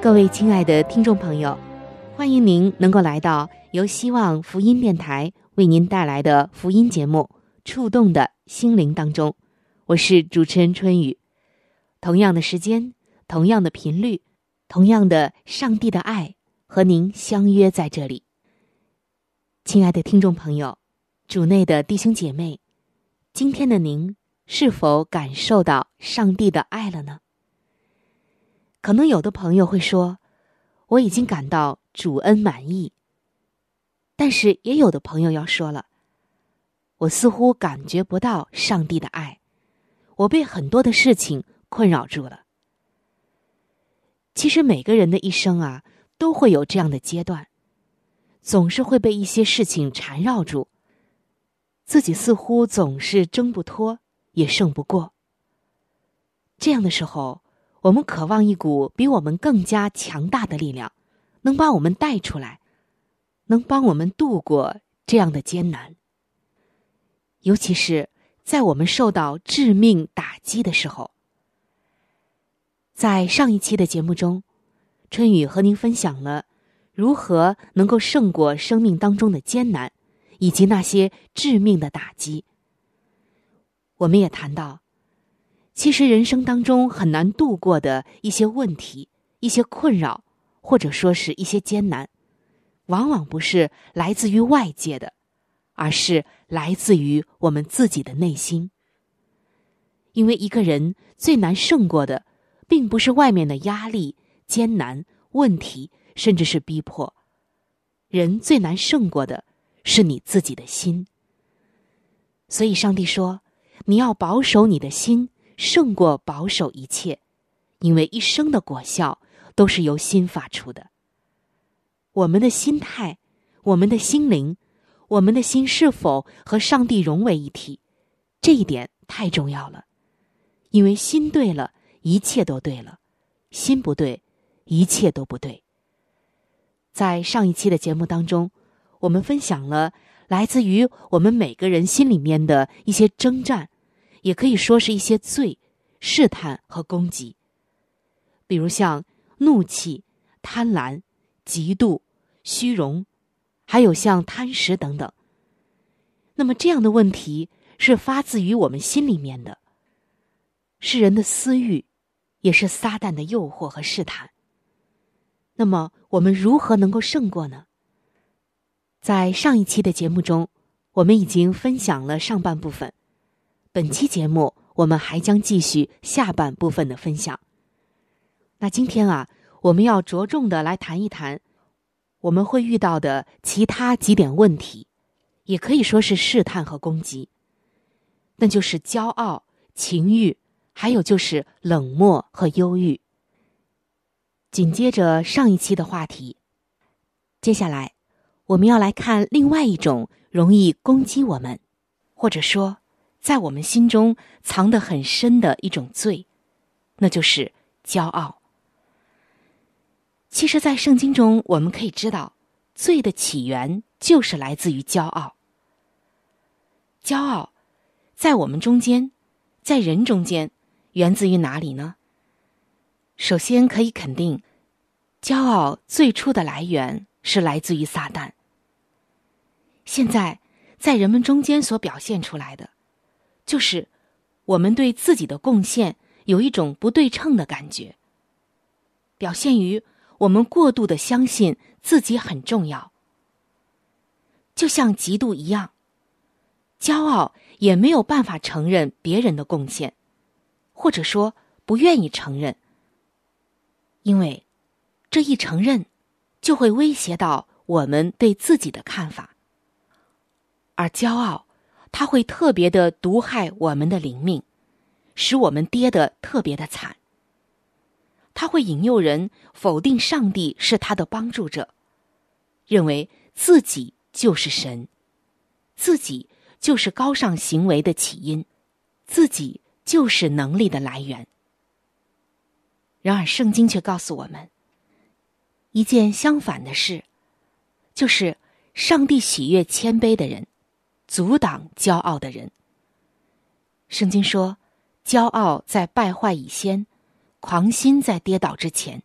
各位亲爱的听众朋友，欢迎您能够来到由希望福音电台。为您带来的福音节目《触动的心灵》当中，我是主持人春雨。同样的时间，同样的频率，同样的上帝的爱，和您相约在这里。亲爱的听众朋友，主内的弟兄姐妹，今天的您是否感受到上帝的爱了呢？可能有的朋友会说，我已经感到主恩满意。但是也有的朋友要说了，我似乎感觉不到上帝的爱，我被很多的事情困扰住了。其实每个人的一生啊，都会有这样的阶段，总是会被一些事情缠绕住，自己似乎总是挣不脱，也胜不过。这样的时候，我们渴望一股比我们更加强大的力量，能把我们带出来。能帮我们度过这样的艰难，尤其是在我们受到致命打击的时候。在上一期的节目中，春雨和您分享了如何能够胜过生命当中的艰难，以及那些致命的打击。我们也谈到，其实人生当中很难度过的一些问题、一些困扰，或者说是一些艰难。往往不是来自于外界的，而是来自于我们自己的内心。因为一个人最难胜过的，并不是外面的压力、艰难、问题，甚至是逼迫。人最难胜过的，是你自己的心。所以，上帝说：“你要保守你的心，胜过保守一切，因为一生的果效都是由心发出的。”我们的心态，我们的心灵，我们的心是否和上帝融为一体？这一点太重要了，因为心对了，一切都对了；心不对，一切都不对。在上一期的节目当中，我们分享了来自于我们每个人心里面的一些征战，也可以说是一些罪、试探和攻击，比如像怒气、贪婪、嫉妒。虚荣，还有像贪食等等。那么这样的问题是发自于我们心里面的，是人的私欲，也是撒旦的诱惑和试探。那么我们如何能够胜过呢？在上一期的节目中，我们已经分享了上半部分，本期节目我们还将继续下半部分的分享。那今天啊，我们要着重的来谈一谈。我们会遇到的其他几点问题，也可以说是试探和攻击，那就是骄傲、情欲，还有就是冷漠和忧郁。紧接着上一期的话题，接下来我们要来看另外一种容易攻击我们，或者说在我们心中藏得很深的一种罪，那就是骄傲。其实，在圣经中，我们可以知道，罪的起源就是来自于骄傲。骄傲，在我们中间，在人中间，源自于哪里呢？首先可以肯定，骄傲最初的来源是来自于撒旦。现在，在人们中间所表现出来的，就是我们对自己的贡献有一种不对称的感觉。表现于我们过度的相信自己很重要，就像嫉妒一样。骄傲也没有办法承认别人的贡献，或者说不愿意承认，因为这一承认就会威胁到我们对自己的看法。而骄傲，它会特别的毒害我们的灵命，使我们跌得特别的惨。他会引诱人否定上帝是他的帮助者，认为自己就是神，自己就是高尚行为的起因，自己就是能力的来源。然而，圣经却告诉我们一件相反的事，就是上帝喜悦谦卑的人，阻挡骄傲的人。圣经说：“骄傲在败坏以先。”狂心在跌倒之前，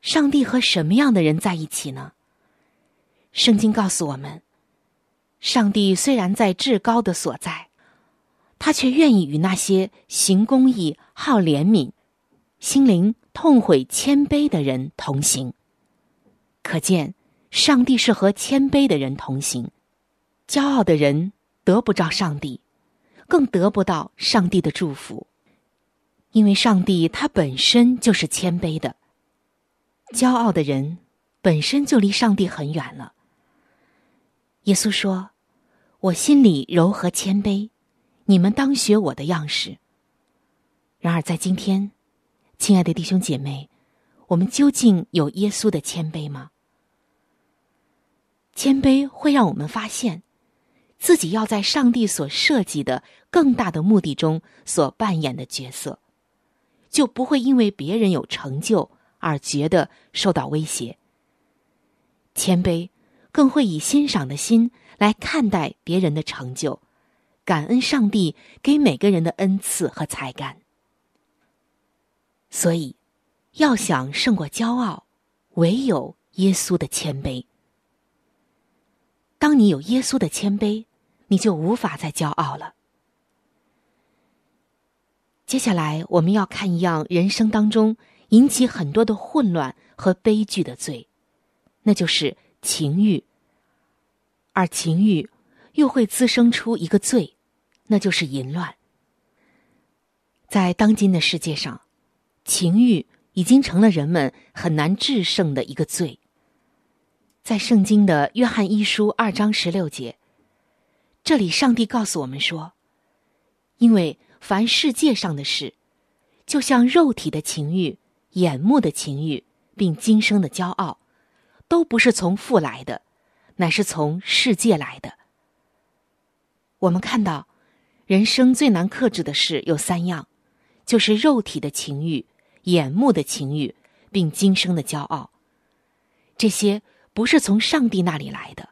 上帝和什么样的人在一起呢？圣经告诉我们，上帝虽然在至高的所在，他却愿意与那些行公义、好怜悯、心灵痛悔、谦卑的人同行。可见，上帝是和谦卑的人同行。骄傲的人得不着上帝，更得不到上帝的祝福。因为上帝他本身就是谦卑的，骄傲的人本身就离上帝很远了。耶稣说：“我心里柔和谦卑，你们当学我的样式。”然而在今天，亲爱的弟兄姐妹，我们究竟有耶稣的谦卑吗？谦卑会让我们发现，自己要在上帝所设计的更大的目的中所扮演的角色。就不会因为别人有成就而觉得受到威胁。谦卑更会以欣赏的心来看待别人的成就，感恩上帝给每个人的恩赐和才干。所以，要想胜过骄傲，唯有耶稣的谦卑。当你有耶稣的谦卑，你就无法再骄傲了。接下来我们要看一样人生当中引起很多的混乱和悲剧的罪，那就是情欲。而情欲又会滋生出一个罪，那就是淫乱。在当今的世界上，情欲已经成了人们很难制胜的一个罪。在圣经的约翰一书二章十六节，这里上帝告诉我们说，因为。凡世界上的事，就像肉体的情欲、眼目的情欲，并今生的骄傲，都不是从父来的，乃是从世界来的。我们看到，人生最难克制的事有三样，就是肉体的情欲、眼目的情欲，并今生的骄傲。这些不是从上帝那里来的，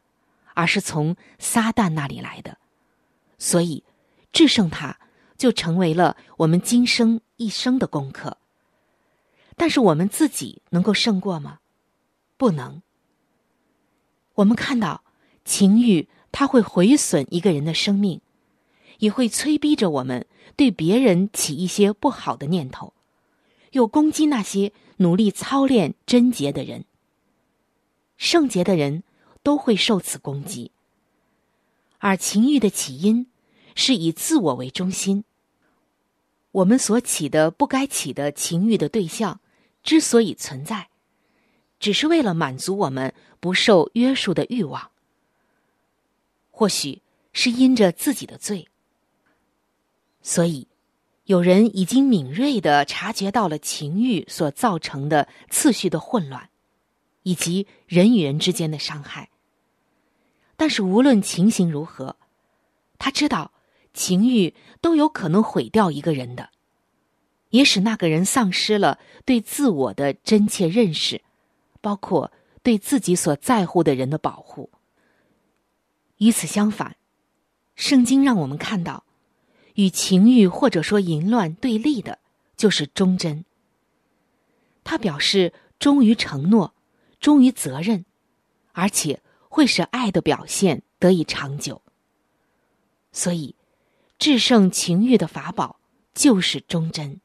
而是从撒旦那里来的。所以，制胜他。就成为了我们今生一生的功课。但是我们自己能够胜过吗？不能。我们看到情欲，它会毁损一个人的生命，也会催逼着我们对别人起一些不好的念头，又攻击那些努力操练贞洁的人。圣洁的人都会受此攻击，而情欲的起因。是以自我为中心。我们所起的不该起的情欲的对象，之所以存在，只是为了满足我们不受约束的欲望。或许是因着自己的罪，所以有人已经敏锐的察觉到了情欲所造成的次序的混乱，以及人与人之间的伤害。但是无论情形如何，他知道。情欲都有可能毁掉一个人的，也使那个人丧失了对自我的真切认识，包括对自己所在乎的人的保护。与此相反，圣经让我们看到，与情欲或者说淫乱对立的，就是忠贞。他表示忠于承诺，忠于责任，而且会使爱的表现得以长久。所以。制胜情欲的法宝就是忠贞。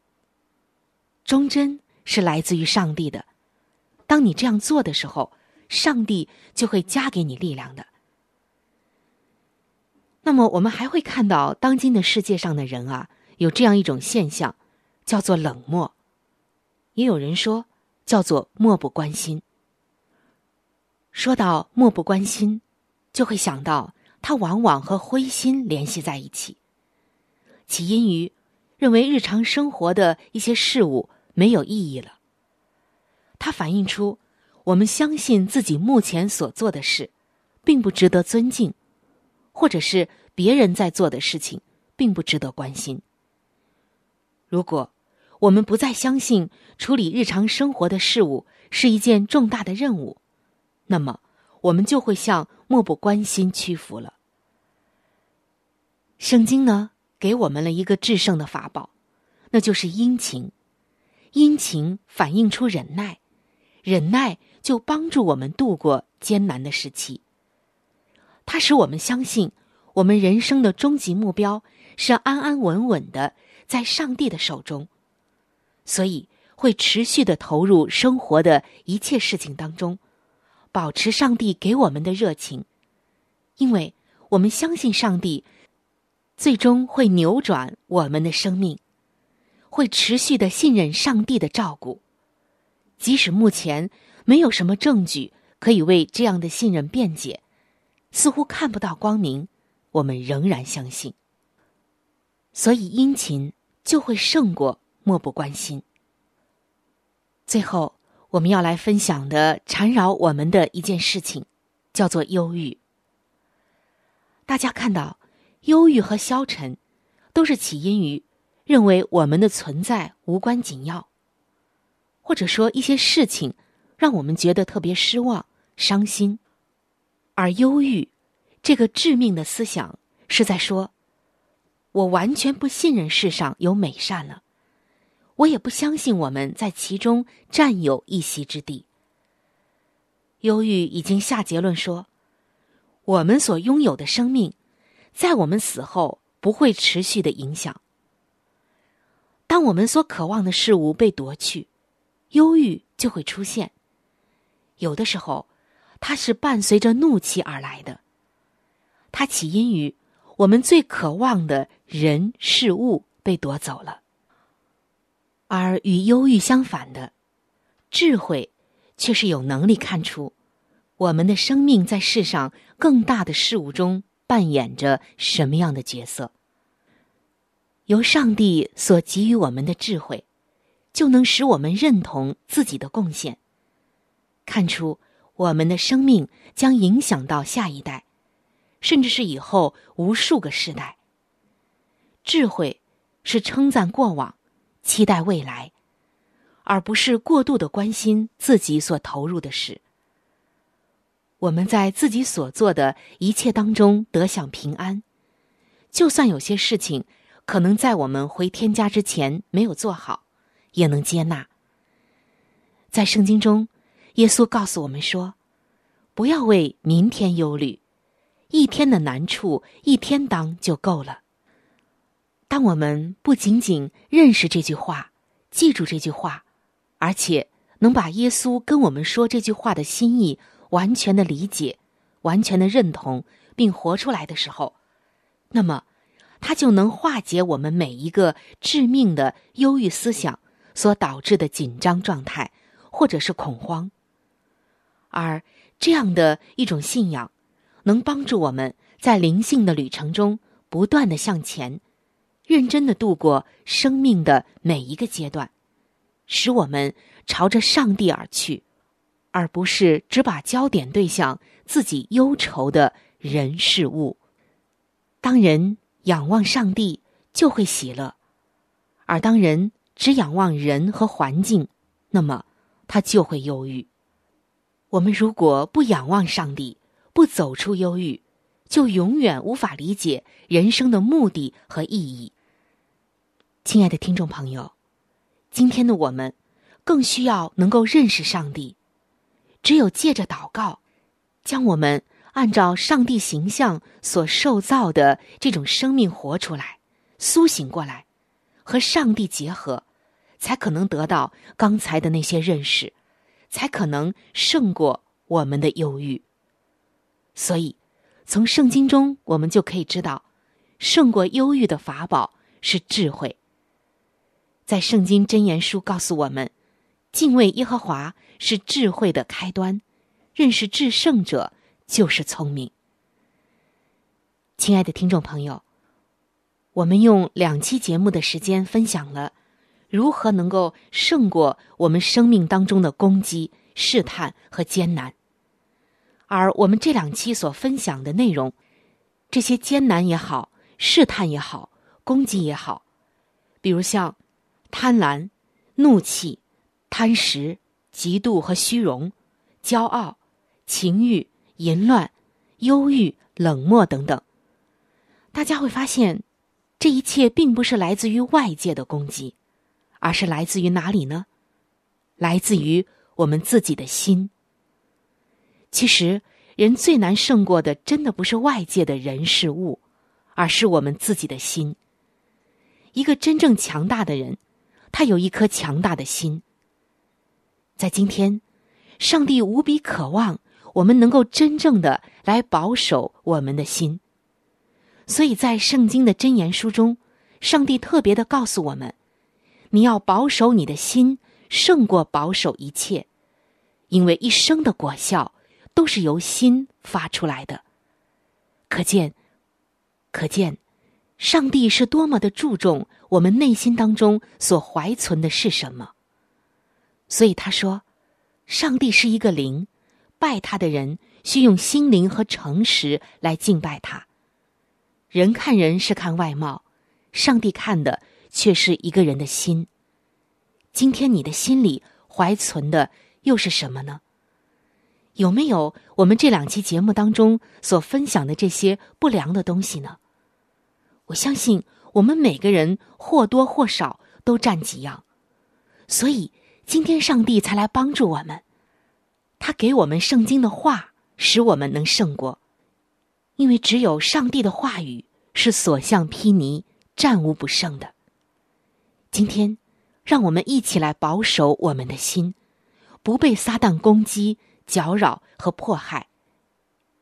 忠贞是来自于上帝的。当你这样做的时候，上帝就会加给你力量的。那么，我们还会看到，当今的世界上的人啊，有这样一种现象，叫做冷漠。也有人说，叫做漠不关心。说到漠不关心，就会想到它往往和灰心联系在一起，起因于认为日常生活的一些事物没有意义了。它反映出我们相信自己目前所做的事，并不值得尊敬，或者是别人在做的事情并不值得关心。如果我们不再相信处理日常生活的事物是一件重大的任务，那么我们就会向漠不关心屈服了。圣经呢，给我们了一个制胜的法宝，那就是殷勤。殷勤反映出忍耐。忍耐就帮助我们度过艰难的时期。它使我们相信，我们人生的终极目标是安安稳稳的在上帝的手中，所以会持续的投入生活的一切事情当中，保持上帝给我们的热情，因为我们相信上帝最终会扭转我们的生命，会持续的信任上帝的照顾。即使目前没有什么证据可以为这样的信任辩解，似乎看不到光明，我们仍然相信。所以殷勤就会胜过漠不关心。最后，我们要来分享的缠绕我们的一件事情，叫做忧郁。大家看到，忧郁和消沉，都是起因于认为我们的存在无关紧要。或者说一些事情，让我们觉得特别失望、伤心，而忧郁这个致命的思想是在说：我完全不信任世上有美善了，我也不相信我们在其中占有一席之地。忧郁已经下结论说，我们所拥有的生命，在我们死后不会持续的影响。当我们所渴望的事物被夺去。忧郁就会出现，有的时候，它是伴随着怒气而来的。它起因于我们最渴望的人事物被夺走了，而与忧郁相反的智慧，却是有能力看出我们的生命在世上更大的事物中扮演着什么样的角色。由上帝所给予我们的智慧。就能使我们认同自己的贡献，看出我们的生命将影响到下一代，甚至是以后无数个世代。智慧是称赞过往，期待未来，而不是过度的关心自己所投入的事。我们在自己所做的一切当中得享平安，就算有些事情可能在我们回天家之前没有做好。也能接纳。在圣经中，耶稣告诉我们说：“不要为明天忧虑，一天的难处一天当就够了。”当我们不仅仅认识这句话，记住这句话，而且能把耶稣跟我们说这句话的心意完全的理解、完全的认同，并活出来的时候，那么，他就能化解我们每一个致命的忧郁思想。所导致的紧张状态，或者是恐慌，而这样的一种信仰，能帮助我们在灵性的旅程中不断的向前，认真的度过生命的每一个阶段，使我们朝着上帝而去，而不是只把焦点对向自己忧愁的人事物。当人仰望上帝，就会喜乐；而当人。只仰望人和环境，那么他就会忧郁。我们如果不仰望上帝，不走出忧郁，就永远无法理解人生的目的和意义。亲爱的听众朋友，今天的我们更需要能够认识上帝。只有借着祷告，将我们按照上帝形象所受造的这种生命活出来，苏醒过来，和上帝结合。才可能得到刚才的那些认识，才可能胜过我们的忧郁。所以，从圣经中我们就可以知道，胜过忧郁的法宝是智慧。在圣经箴言书告诉我们，敬畏耶和华是智慧的开端，认识至圣者就是聪明。亲爱的听众朋友，我们用两期节目的时间分享了如何能够胜过我们生命当中的攻击、试探和艰难。而我们这两期所分享的内容，这些艰难也好、试探也好、攻击也好，比如像贪婪、怒气、贪食、嫉妒和虚荣、骄傲、情欲、淫乱、忧郁、冷漠等等。大家会发现，这一切并不是来自于外界的攻击，而是来自于哪里呢？来自于我们自己的心。其实，人最难胜过的，真的不是外界的人事物，而是我们自己的心。一个真正强大的人，他有一颗强大的心。在今天，上帝无比渴望我们能够真正的来保守我们的心。所以在圣经的箴言书中，上帝特别的告诉我们：你要保守你的心，胜过保守一切，因为一生的果效都是由心发出来的。可见，可见，上帝是多么的注重我们内心当中所怀存的是什么。所以他说：“上帝是一个灵，拜他的人需用心灵和诚实来敬拜他。”人看人是看外貌，上帝看的却是一个人的心。今天你的心里怀存的又是什么呢？有没有我们这两期节目当中所分享的这些不良的东西呢？我相信我们每个人或多或少都占几样，所以今天上帝才来帮助我们，他给我们圣经的话，使我们能胜过。因为只有上帝的话语是所向披靡、战无不胜的。今天，让我们一起来保守我们的心，不被撒旦攻击、搅扰和迫害，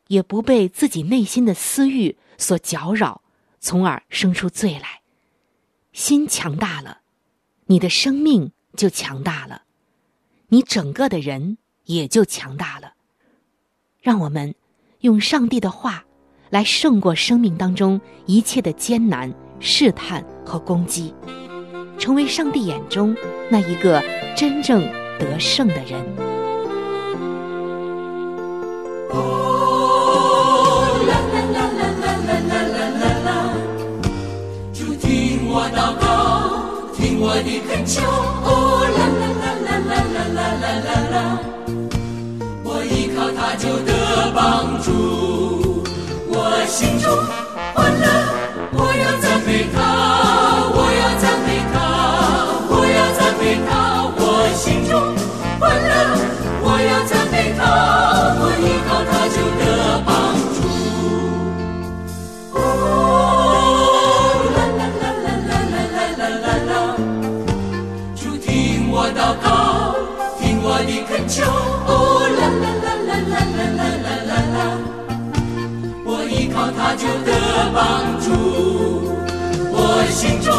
也不被自己内心的私欲所搅扰，从而生出罪来。心强大了，你的生命就强大了，你整个的人也就强大了。让我们用上帝的话。来胜过生命当中一切的艰难、试探和攻击，成为上帝眼中那一个真正得胜的人。求。哦，啦啦啦啦啦啦啦啦啦，我依靠他就得帮助。我心中帮助，我心中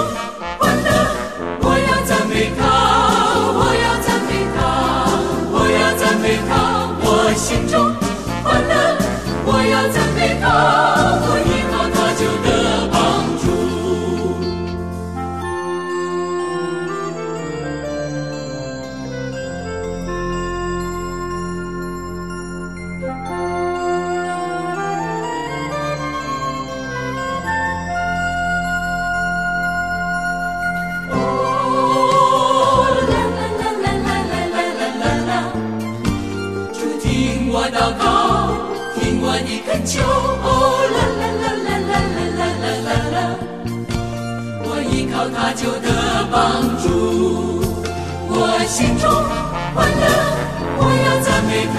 求哦啦啦啦啦啦啦啦啦啦，我依靠他就得帮助，我心中欢乐，我要赞美他，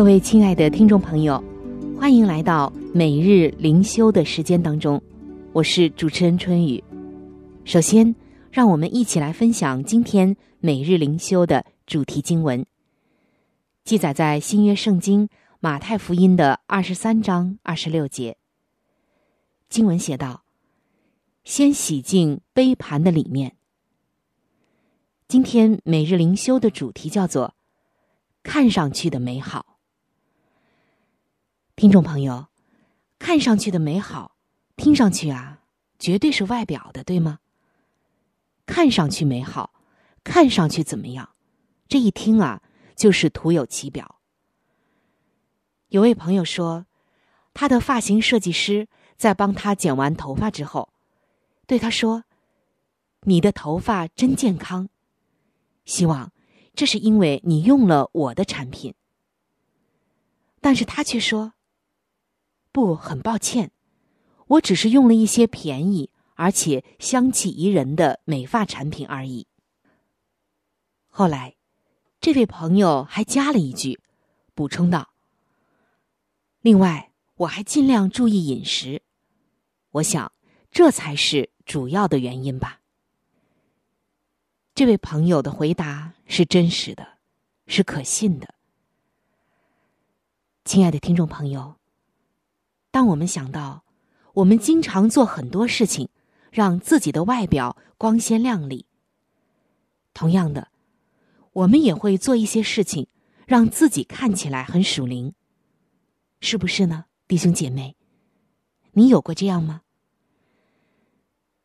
各位亲爱的听众朋友，欢迎来到每日灵修的时间当中，我是主持人春雨。首先，让我们一起来分享今天每日灵修的主题经文，记载在新约圣经马太福音的二十三章二十六节。经文写道：“先洗净杯盘的里面。”今天每日灵修的主题叫做“看上去的美好”。听众朋友，看上去的美好，听上去啊，绝对是外表的，对吗？看上去美好，看上去怎么样？这一听啊，就是徒有其表。有位朋友说，他的发型设计师在帮他剪完头发之后，对他说：“你的头发真健康，希望这是因为你用了我的产品。”但是他却说。不，很抱歉，我只是用了一些便宜而且香气宜人的美发产品而已。后来，这位朋友还加了一句，补充道：“另外，我还尽量注意饮食。我想，这才是主要的原因吧。”这位朋友的回答是真实的，是可信的。亲爱的听众朋友。当我们想到，我们经常做很多事情，让自己的外表光鲜亮丽。同样的，我们也会做一些事情，让自己看起来很属灵。是不是呢，弟兄姐妹？你有过这样吗？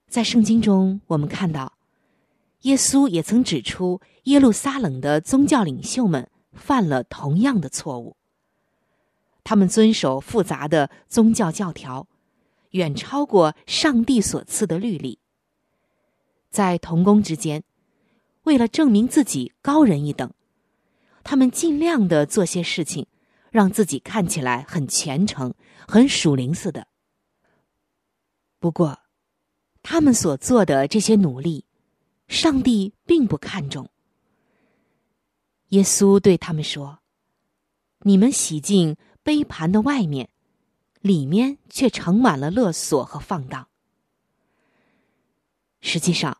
在圣经中，我们看到，耶稣也曾指出耶路撒冷的宗教领袖们犯了同样的错误。他们遵守复杂的宗教教条，远超过上帝所赐的律例。在同工之间，为了证明自己高人一等，他们尽量的做些事情，让自己看起来很虔诚、很属灵似的。不过，他们所做的这些努力，上帝并不看重。耶稣对他们说：“你们洗净。”杯盘的外面，里面却盛满了勒索和放荡。实际上，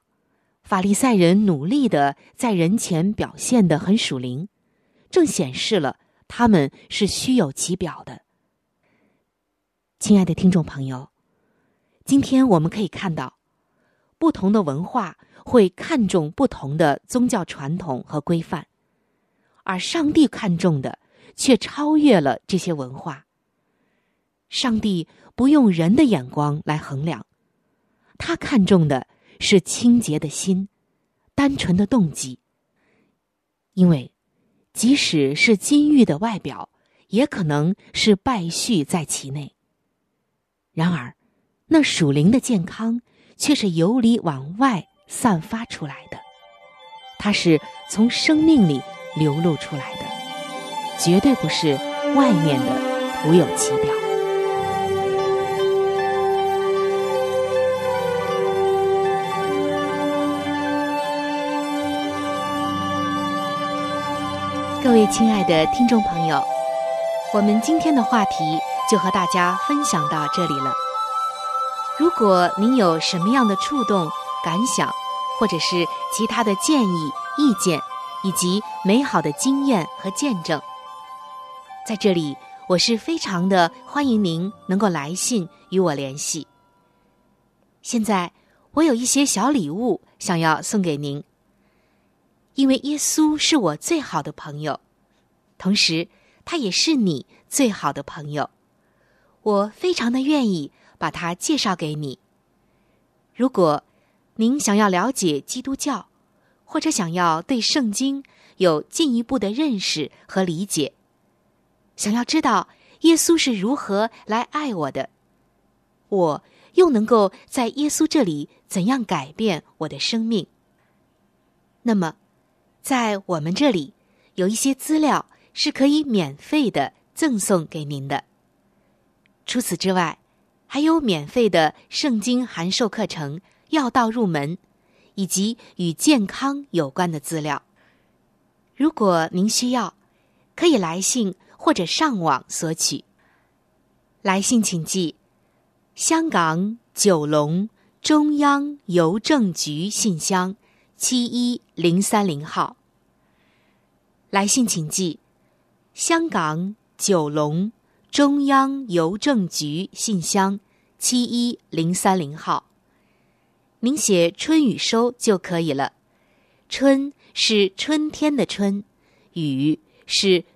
法利赛人努力的在人前表现的很属灵，正显示了他们是虚有其表的。亲爱的听众朋友，今天我们可以看到，不同的文化会看重不同的宗教传统和规范，而上帝看重的。却超越了这些文化。上帝不用人的眼光来衡量，他看重的是清洁的心、单纯的动机。因为，即使是金玉的外表，也可能是败絮在其内。然而，那属灵的健康却是由里往外散发出来的，它是从生命里流露出来的。绝对不是外面的徒有其表。各位亲爱的听众朋友，我们今天的话题就和大家分享到这里了。如果您有什么样的触动、感想，或者是其他的建议、意见，以及美好的经验和见证。在这里，我是非常的欢迎您能够来信与我联系。现在，我有一些小礼物想要送给您，因为耶稣是我最好的朋友，同时他也是你最好的朋友。我非常的愿意把他介绍给你。如果您想要了解基督教，或者想要对圣经有进一步的认识和理解，想要知道耶稣是如何来爱我的，我又能够在耶稣这里怎样改变我的生命，那么，在我们这里有一些资料是可以免费的赠送给您的。除此之外，还有免费的圣经函授课程《要道入门》，以及与健康有关的资料。如果您需要，可以来信或者上网索取。来信请寄：香港九龙中央邮政局信箱七一零三零号。来信请寄：香港九龙。中央邮政局信箱七一零三零号，您写“春雨收”就可以了。春是春天的春，雨是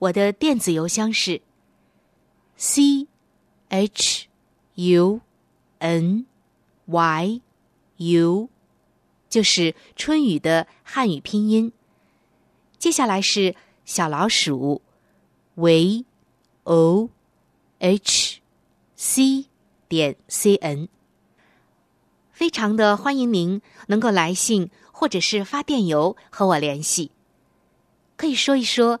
我的电子邮箱是 c h u n y u，就是春雨的汉语拼音。接下来是小老鼠，v o。h c 点 c n，非常的欢迎您能够来信或者是发电邮和我联系，可以说一说